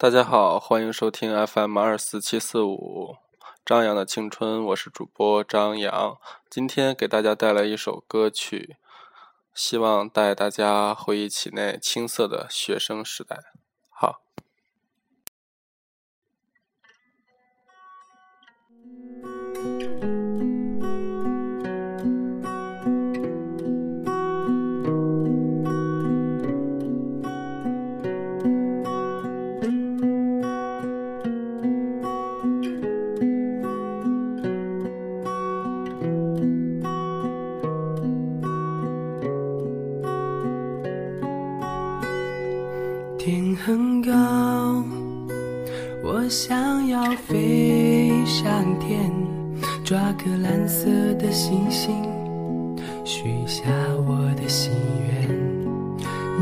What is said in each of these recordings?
大家好，欢迎收听 FM 二四七四五张扬的青春，我是主播张扬。今天给大家带来一首歌曲，希望带大家回忆起那青涩的学生时代。好。高，我想要飞上天，抓颗蓝色的星星，许下我的心愿。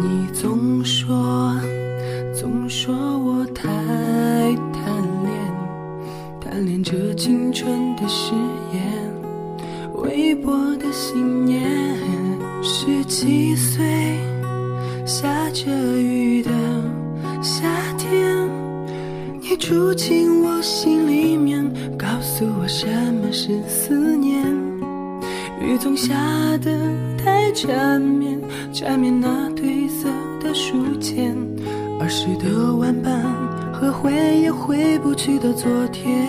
你总说，总说我太贪恋，贪恋这青春的誓言，微薄的信念。十七岁。下着雨的夏天，你住进我心里面，告诉我什么是思念。雨总下得太缠绵，缠绵那褪色的书签，儿时的玩伴和回也回不去的昨天。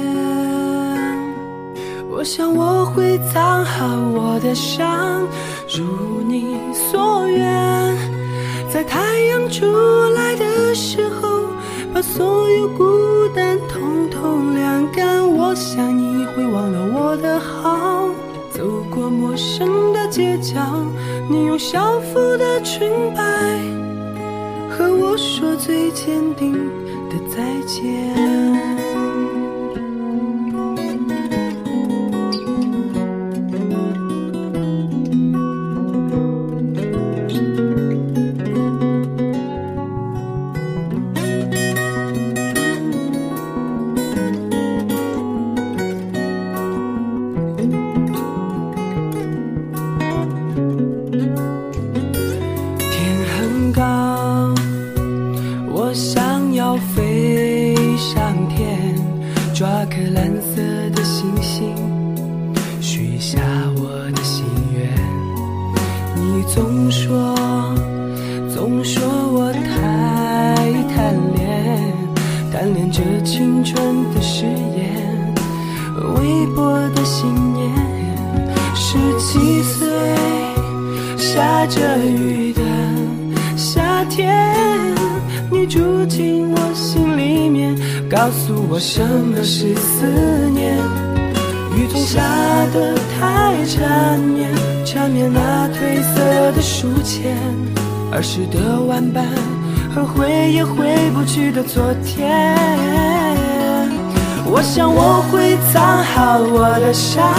我想我会藏好我的伤，如你所愿。在太阳出来，所有孤单统统晾干。我想你会忘了我的好，走过陌生的街角，你用校服的裙摆和我说最坚定的再见。颗蓝色的星星，许下我的心愿。你总说，总说我太贪恋，贪恋这青春的誓言，微薄的信念。十七岁，下着雨的夏天，告诉我什么是思念，雨中下得太缠绵，缠绵那褪色的书签，儿时的玩伴和回也回不去的昨天。我想我会藏好我的伤，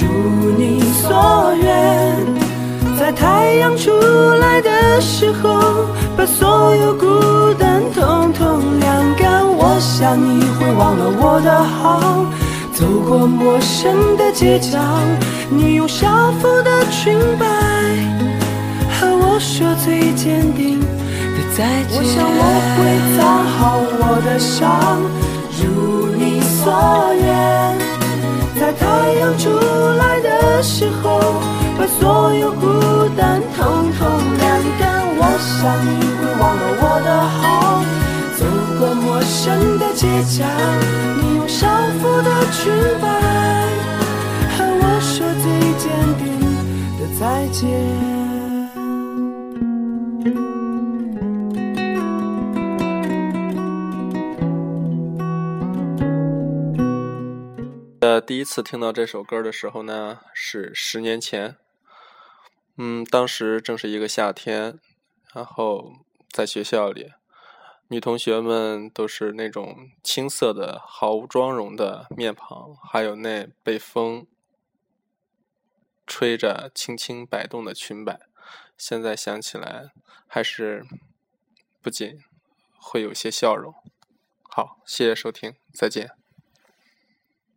如你所愿，在太阳出来的时候，把所有孤陌生的街角，你用校服的裙摆和我说最坚定的再见。我想我会藏好我的伤，如你所愿，在太阳出来的时候，把所有孤单统统晾干。我想你会忘了我的好。走过陌生的街角，的再见。呃，第一次听到这首歌的时候呢，是十年前。嗯，当时正是一个夏天，然后在学校里。女同学们都是那种青涩的、毫无妆容的面庞，还有那被风吹着轻轻摆动的裙摆。现在想起来，还是不仅会有些笑容。好，谢谢收听，再见。